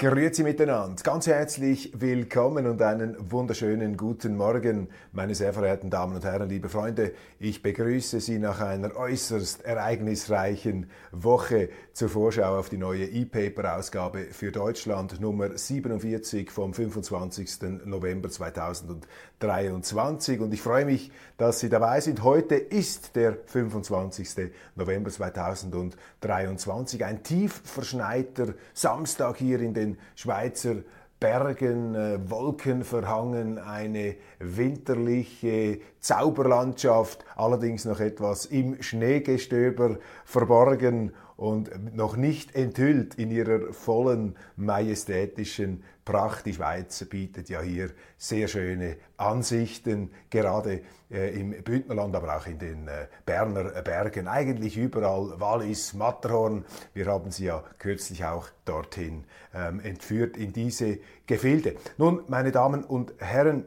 Grüezi miteinander, ganz herzlich willkommen und einen wunderschönen guten Morgen, meine sehr verehrten Damen und Herren, liebe Freunde. Ich begrüße Sie nach einer äußerst ereignisreichen Woche zur Vorschau auf die neue E-Paper-Ausgabe für Deutschland, Nummer 47 vom 25. November 2023. Und ich freue mich, dass Sie dabei sind. Heute ist der 25. November 2023, ein tief verschneiter Samstag hier in den den Schweizer Bergen, äh, Wolken verhangen, eine winterliche Zauberlandschaft, allerdings noch etwas im Schneegestöber verborgen und noch nicht enthüllt in ihrer vollen majestätischen Pracht. Die Schweiz bietet ja hier sehr schöne Ansichten, gerade äh, im Bündnerland, aber auch in den äh, Berner Bergen, eigentlich überall, Wallis, Matterhorn. Wir haben sie ja kürzlich auch dorthin ähm, entführt in diese Gefilde. Nun, meine Damen und Herren,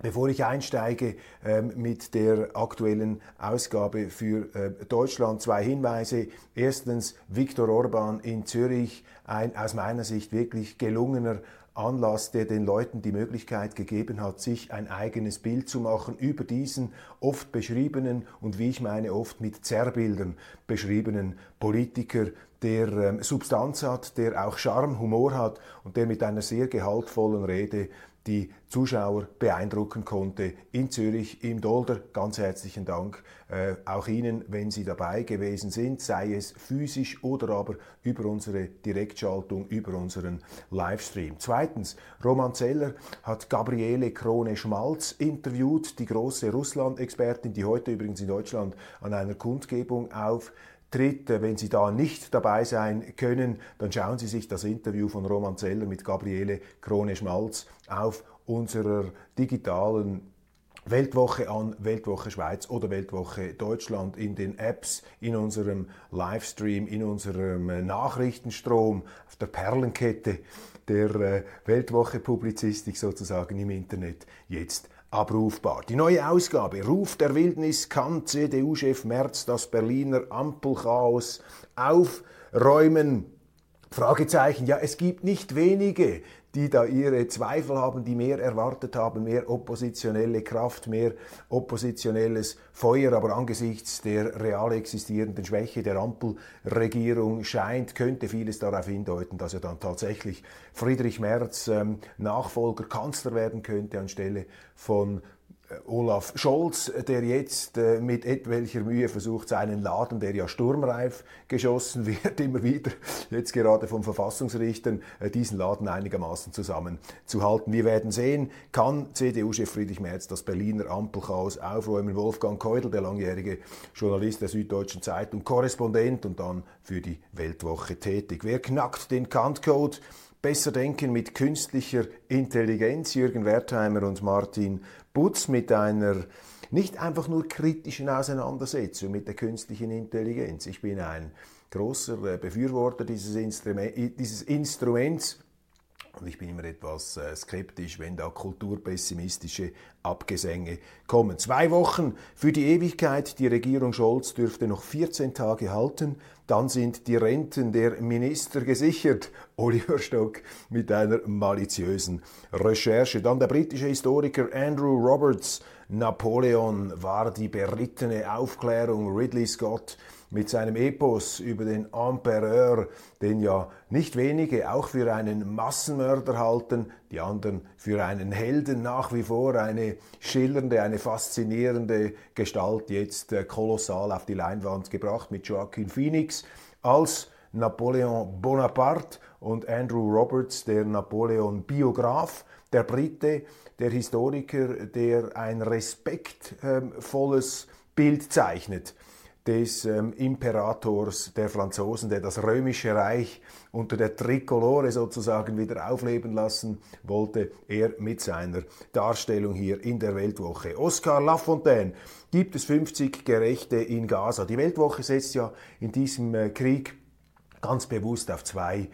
Bevor ich einsteige ähm, mit der aktuellen Ausgabe für äh, Deutschland, zwei Hinweise. Erstens, Viktor Orban in Zürich, ein aus meiner Sicht wirklich gelungener Anlass, der den Leuten die Möglichkeit gegeben hat, sich ein eigenes Bild zu machen über diesen oft beschriebenen und wie ich meine oft mit Zerrbildern beschriebenen Politiker, der ähm, Substanz hat, der auch Charme, Humor hat und der mit einer sehr gehaltvollen Rede die Zuschauer beeindrucken konnte in Zürich im Dolder. Ganz herzlichen Dank äh, auch Ihnen, wenn Sie dabei gewesen sind, sei es physisch oder aber über unsere Direktschaltung, über unseren Livestream. Zweitens, Roman Zeller hat Gabriele Krone-Schmalz interviewt, die große Russland-Expertin, die heute übrigens in Deutschland an einer Kundgebung auf tritt. Wenn Sie da nicht dabei sein können, dann schauen Sie sich das Interview von Roman Zeller mit Gabriele Krone-Schmalz auf unserer digitalen Weltwoche an, Weltwoche Schweiz oder Weltwoche Deutschland in den Apps, in unserem Livestream, in unserem äh, Nachrichtenstrom, auf der Perlenkette der äh, Weltwoche Publizistik sozusagen im Internet jetzt abrufbar. Die neue Ausgabe Ruf der Wildnis kann CDU-Chef Merz das Berliner Ampelchaos aufräumen. Fragezeichen, ja, es gibt nicht wenige, die da ihre Zweifel haben, die mehr erwartet haben, mehr oppositionelle Kraft, mehr oppositionelles Feuer, aber angesichts der real existierenden Schwäche der Ampelregierung scheint, könnte vieles darauf hindeuten, dass er dann tatsächlich Friedrich Merz ähm, Nachfolger Kanzler werden könnte anstelle von Olaf Scholz, der jetzt äh, mit etwelcher Mühe versucht, seinen Laden, der ja sturmreif geschossen wird, immer wieder, jetzt gerade vom Verfassungsrichtern, äh, diesen Laden einigermaßen zusammenzuhalten. Wir werden sehen, kann CDU-Chef Friedrich Merz das Berliner Ampelchaos aufräumen. Wolfgang Keudel, der langjährige Journalist der Süddeutschen Zeitung, Korrespondent und dann für die Weltwoche tätig. Wer knackt den Kantcode? Besser denken mit künstlicher Intelligenz. Jürgen Wertheimer und Martin Butz mit einer nicht einfach nur kritischen Auseinandersetzung mit der künstlichen Intelligenz. Ich bin ein großer äh, Befürworter dieses, Instrument, dieses Instruments. Und ich bin immer etwas äh, skeptisch, wenn da kulturpessimistische Abgesänge kommen. Zwei Wochen für die Ewigkeit. Die Regierung Scholz dürfte noch 14 Tage halten. Dann sind die Renten der Minister gesichert. Oliver Stock mit einer maliziösen Recherche. Dann der britische Historiker Andrew Roberts. Napoleon war die berittene Aufklärung. Ridley Scott mit seinem Epos über den Empereur, den ja nicht wenige auch für einen Massenmörder halten, die anderen für einen Helden nach wie vor, eine schillernde, eine faszinierende Gestalt jetzt äh, kolossal auf die Leinwand gebracht mit Joaquin Phoenix als Napoleon Bonaparte und Andrew Roberts, der Napoleon-Biograf, der Brite, der Historiker, der ein respektvolles Bild zeichnet des ähm, Imperators der Franzosen, der das römische Reich unter der Trikolore sozusagen wieder aufleben lassen wollte, er mit seiner Darstellung hier in der Weltwoche. Oscar Lafontaine, gibt es 50 Gerechte in Gaza? Die Weltwoche setzt ja in diesem äh, Krieg ganz bewusst auf zwei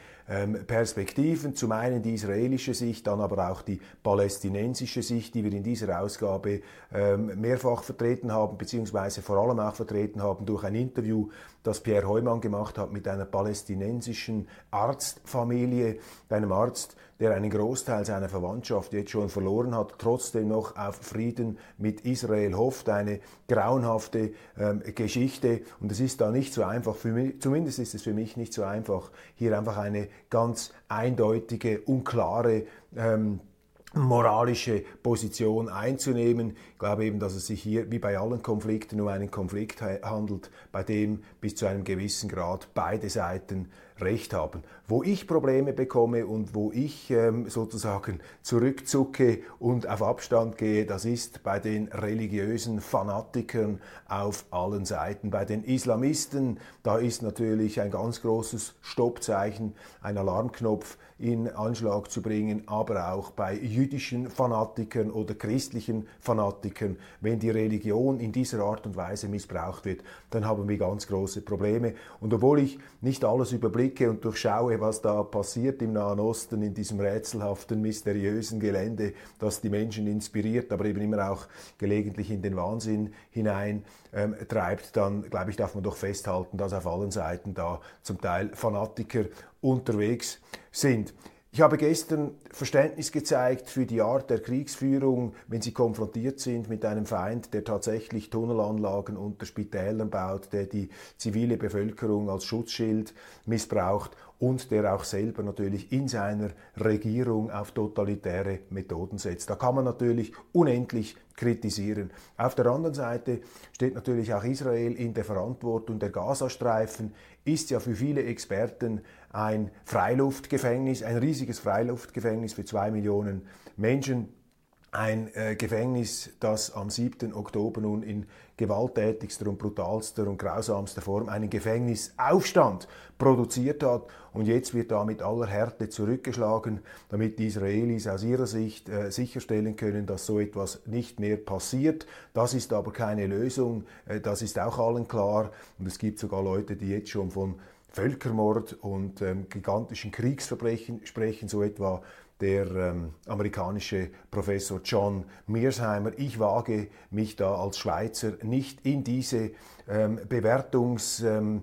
Perspektiven. Zum einen die israelische Sicht, dann aber auch die palästinensische Sicht, die wir in dieser Ausgabe ähm, mehrfach vertreten haben, beziehungsweise vor allem auch vertreten haben durch ein Interview, das Pierre Heumann gemacht hat mit einer palästinensischen Arztfamilie, einem Arzt, der einen Großteil seiner Verwandtschaft jetzt schon verloren hat, trotzdem noch auf Frieden mit Israel hofft. Eine grauenhafte ähm, Geschichte. Und es ist da nicht so einfach, für mich, zumindest ist es für mich nicht so einfach, hier einfach eine ganz eindeutige, unklare ähm, moralische Position einzunehmen. Ich glaube eben, dass es sich hier wie bei allen Konflikten um einen Konflikt handelt, bei dem bis zu einem gewissen Grad beide Seiten Recht haben. Wo ich Probleme bekomme und wo ich ähm, sozusagen zurückzucke und auf Abstand gehe, das ist bei den religiösen Fanatikern auf allen Seiten. Bei den Islamisten, da ist natürlich ein ganz großes Stoppzeichen, ein Alarmknopf in Anschlag zu bringen, aber auch bei jüdischen Fanatikern oder christlichen Fanatikern. Wenn die Religion in dieser Art und Weise missbraucht wird, dann haben wir ganz große Probleme. Und obwohl ich nicht alles überblicke und durchschaue, was da passiert im Nahen Osten, in diesem rätselhaften, mysteriösen Gelände, das die Menschen inspiriert, aber eben immer auch gelegentlich in den Wahnsinn hinein ähm, treibt, dann glaube ich, darf man doch festhalten, dass auf allen Seiten da zum Teil Fanatiker unterwegs sind. Ich habe gestern Verständnis gezeigt für die Art der Kriegsführung, wenn sie konfrontiert sind mit einem Feind, der tatsächlich Tunnelanlagen unter Spitälern baut, der die zivile Bevölkerung als Schutzschild missbraucht und der auch selber natürlich in seiner Regierung auf totalitäre Methoden setzt. Da kann man natürlich unendlich kritisieren. Auf der anderen Seite steht natürlich auch Israel in der Verantwortung. Der Gazastreifen ist ja für viele Experten ein Freiluftgefängnis, ein riesiges Freiluftgefängnis für zwei Millionen Menschen. Ein äh, Gefängnis, das am 7. Oktober nun in gewalttätigster und brutalster und grausamster Form einen Gefängnisaufstand produziert hat. Und jetzt wird da mit aller Härte zurückgeschlagen, damit die Israelis aus ihrer Sicht äh, sicherstellen können, dass so etwas nicht mehr passiert. Das ist aber keine Lösung, äh, das ist auch allen klar. Und es gibt sogar Leute, die jetzt schon von Völkermord und ähm, gigantischen Kriegsverbrechen sprechen, so etwa der ähm, amerikanische Professor John Mearsheimer. Ich wage mich da als Schweizer nicht in diese ähm, Bewertungs... Ähm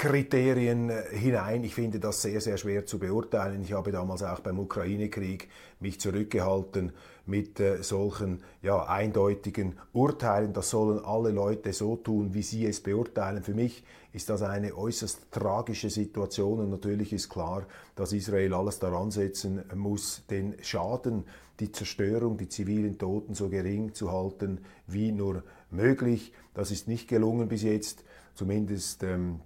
Kriterien äh, hinein. Ich finde das sehr, sehr schwer zu beurteilen. Ich habe damals auch beim Ukraine-Krieg mich zurückgehalten mit äh, solchen ja, eindeutigen Urteilen. Das sollen alle Leute so tun, wie sie es beurteilen. Für mich ist das eine äußerst tragische Situation und natürlich ist klar, dass Israel alles daran setzen muss, den Schaden, die Zerstörung, die zivilen Toten so gering zu halten wie nur möglich. Das ist nicht gelungen bis jetzt. Zumindest ähm,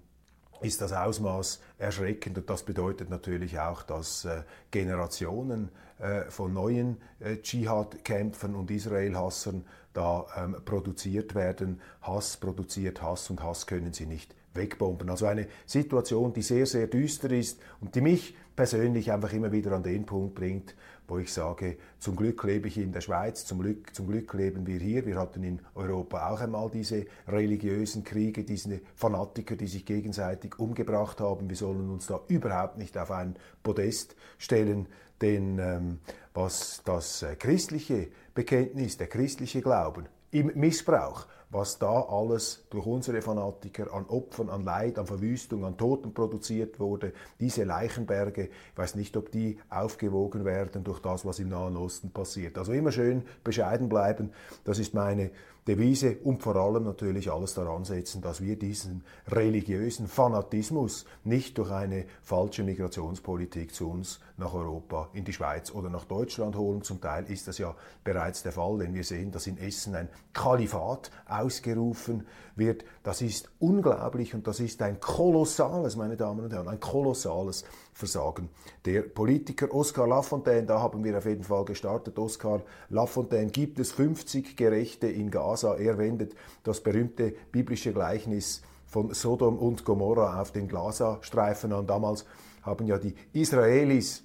ist das Ausmaß erschreckend und das bedeutet natürlich auch, dass äh, Generationen äh, von neuen äh, Dschihad-Kämpfern und Israel-Hassern da ähm, produziert werden. Hass produziert Hass und Hass können sie nicht wegbomben. Also eine Situation, die sehr, sehr düster ist und die mich persönlich einfach immer wieder an den Punkt bringt, wo ich sage, zum Glück lebe ich in der Schweiz, zum Glück, zum Glück leben wir hier. Wir hatten in Europa auch einmal diese religiösen Kriege, diese Fanatiker, die sich gegenseitig umgebracht haben. Wir sollen uns da überhaupt nicht auf ein Podest stellen, denn ähm, was das äh, christliche Bekenntnis, der christliche Glauben im Missbrauch was da alles durch unsere Fanatiker an Opfern, an Leid, an Verwüstung, an Toten produziert wurde, diese Leichenberge, ich weiß nicht, ob die aufgewogen werden durch das, was im Nahen Osten passiert. Also immer schön bescheiden bleiben, das ist meine Devise und vor allem natürlich alles daran setzen, dass wir diesen religiösen Fanatismus nicht durch eine falsche Migrationspolitik zu uns nach Europa, in die Schweiz oder nach Deutschland holen. Zum Teil ist das ja bereits der Fall, wenn wir sehen, dass in Essen ein Kalifat ausgerufen wird. Das ist unglaublich und das ist ein kolossales, meine Damen und Herren, ein kolossales Versagen der Politiker. Oskar Lafontaine, da haben wir auf jeden Fall gestartet. Oskar Lafontaine, gibt es 50 Gerechte in Gaza? Er wendet das berühmte biblische Gleichnis von Sodom und Gomorra auf den Gazastreifen an. Damals haben ja die Israelis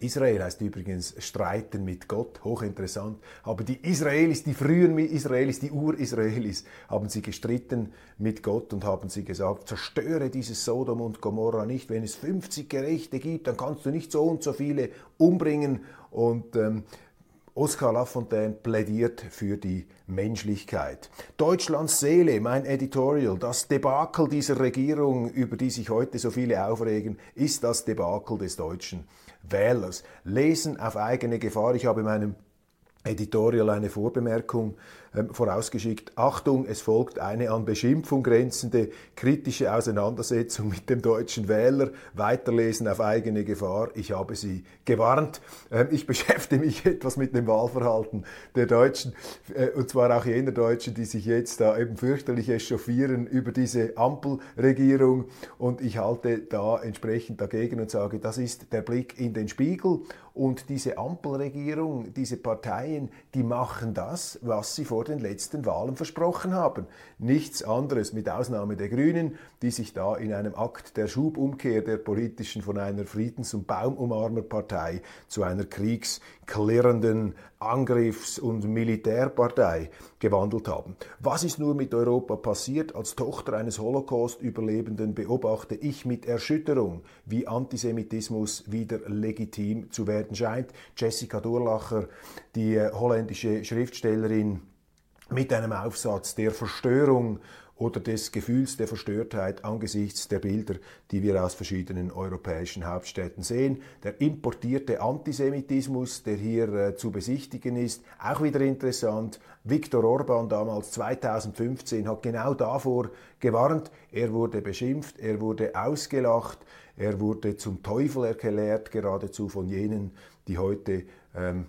Israel heißt übrigens streiten mit Gott, hochinteressant. Aber die Israelis, die frühen Israelis, die Ur-Israelis, haben sie gestritten mit Gott und haben sie gesagt, zerstöre dieses Sodom und Gomorra nicht. Wenn es 50 Gerechte gibt, dann kannst du nicht so und so viele umbringen. Und ähm, Oskar Lafontaine plädiert für die Menschlichkeit. Deutschlands Seele, mein Editorial, das Debakel dieser Regierung, über die sich heute so viele aufregen, ist das Debakel des Deutschen Wählers. Lesen auf eigene Gefahr. Ich habe in meinem Editorial eine Vorbemerkung ähm, vorausgeschickt. Achtung, es folgt eine an Beschimpfung grenzende kritische Auseinandersetzung mit dem deutschen Wähler. Weiterlesen auf eigene Gefahr. Ich habe Sie gewarnt. Ähm, ich beschäftige mich etwas mit dem Wahlverhalten der Deutschen äh, und zwar auch jener Deutschen, die sich jetzt da eben fürchterlich echauffieren über diese Ampelregierung und ich halte da entsprechend dagegen und sage, das ist der Blick in den Spiegel und diese Ampelregierung, diese Parteien, die machen das, was sie vor vor den letzten Wahlen versprochen haben. Nichts anderes, mit Ausnahme der Grünen, die sich da in einem Akt der Schubumkehr der politischen von einer Friedens- und Baumumarmerpartei zu einer kriegsklirrenden Angriffs- und Militärpartei gewandelt haben. Was ist nur mit Europa passiert? Als Tochter eines Holocaust-Überlebenden beobachte ich mit Erschütterung, wie Antisemitismus wieder legitim zu werden scheint. Jessica Durlacher, die holländische Schriftstellerin, mit einem Aufsatz der Verstörung oder des Gefühls der Verstörtheit angesichts der Bilder, die wir aus verschiedenen europäischen Hauptstädten sehen. Der importierte Antisemitismus, der hier äh, zu besichtigen ist, auch wieder interessant. Viktor Orban damals 2015 hat genau davor gewarnt. Er wurde beschimpft, er wurde ausgelacht, er wurde zum Teufel erklärt, geradezu von jenen, die heute ähm,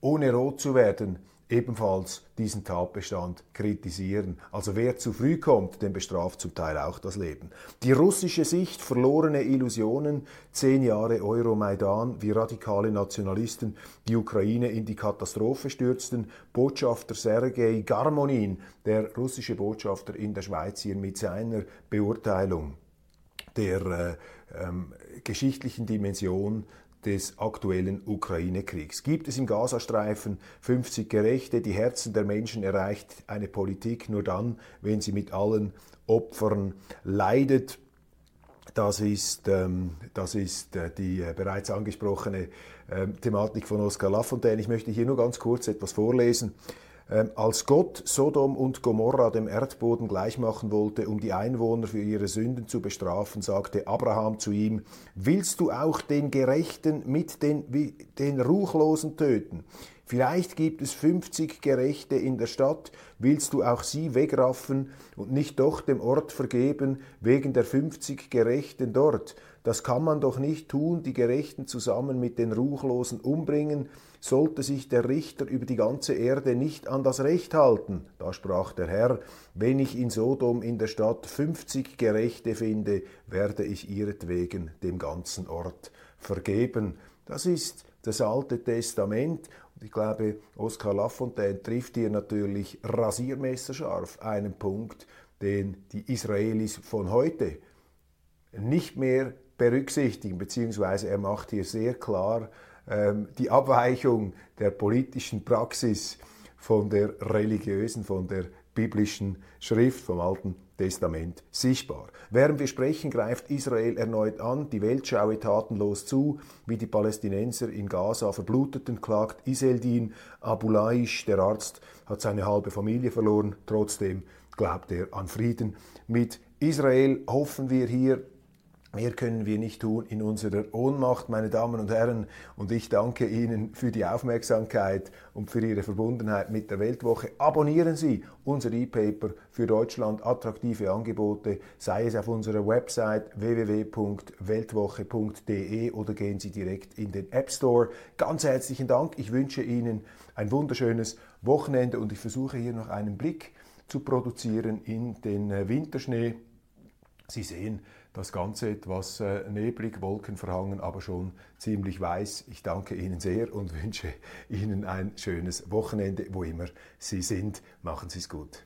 ohne rot zu werden ebenfalls diesen Tatbestand kritisieren. Also wer zu früh kommt, den bestraft zum Teil auch das Leben. Die russische Sicht, verlorene Illusionen, zehn Jahre Euromaidan, wie radikale Nationalisten die Ukraine in die Katastrophe stürzten. Botschafter Sergei Garmonin, der russische Botschafter in der Schweiz hier mit seiner Beurteilung der äh, ähm, geschichtlichen Dimension des aktuellen Ukraine-Kriegs. Gibt es im Gazastreifen 50 Gerechte? Die Herzen der Menschen erreicht eine Politik nur dann, wenn sie mit allen Opfern leidet. Das ist, ähm, das ist äh, die äh, bereits angesprochene äh, Thematik von Oskar Lafontaine. Ich möchte hier nur ganz kurz etwas vorlesen. Ähm, als Gott Sodom und Gomorra dem Erdboden gleichmachen wollte, um die Einwohner für ihre Sünden zu bestrafen, sagte Abraham zu ihm, willst du auch den Gerechten mit den, den Ruchlosen töten? Vielleicht gibt es 50 Gerechte in der Stadt, willst du auch sie wegraffen und nicht doch dem Ort vergeben wegen der 50 Gerechten dort? Das kann man doch nicht tun, die Gerechten zusammen mit den Ruchlosen umbringen, sollte sich der Richter über die ganze Erde nicht an das Recht halten. Da sprach der Herr, wenn ich in Sodom in der Stadt fünfzig Gerechte finde, werde ich ihretwegen dem ganzen Ort vergeben. Das ist das Alte Testament. Ich glaube, Oskar Lafontaine trifft hier natürlich rasiermesserscharf einen Punkt, den die Israelis von heute nicht mehr berücksichtigen, beziehungsweise er macht hier sehr klar ähm, die Abweichung der politischen Praxis von der religiösen, von der biblischen Schrift, vom Alten Testament sichtbar. Während wir sprechen, greift Israel erneut an, die Welt schaue tatenlos zu, wie die Palästinenser in Gaza verbluteten, klagt Iseldin Abulaish, der Arzt, hat seine halbe Familie verloren, trotzdem glaubt er an Frieden. Mit Israel hoffen wir hier Mehr können wir nicht tun in unserer Ohnmacht, meine Damen und Herren. Und ich danke Ihnen für die Aufmerksamkeit und für Ihre Verbundenheit mit der Weltwoche. Abonnieren Sie unser E-Paper für Deutschland. Attraktive Angebote, sei es auf unserer Website www.weltwoche.de oder gehen Sie direkt in den App Store. Ganz herzlichen Dank. Ich wünsche Ihnen ein wunderschönes Wochenende und ich versuche hier noch einen Blick zu produzieren in den äh, Winterschnee. Sie sehen, das Ganze etwas äh, neblig, wolkenverhangen, aber schon ziemlich weiß. Ich danke Ihnen sehr und wünsche Ihnen ein schönes Wochenende, wo immer Sie sind. Machen Sie es gut.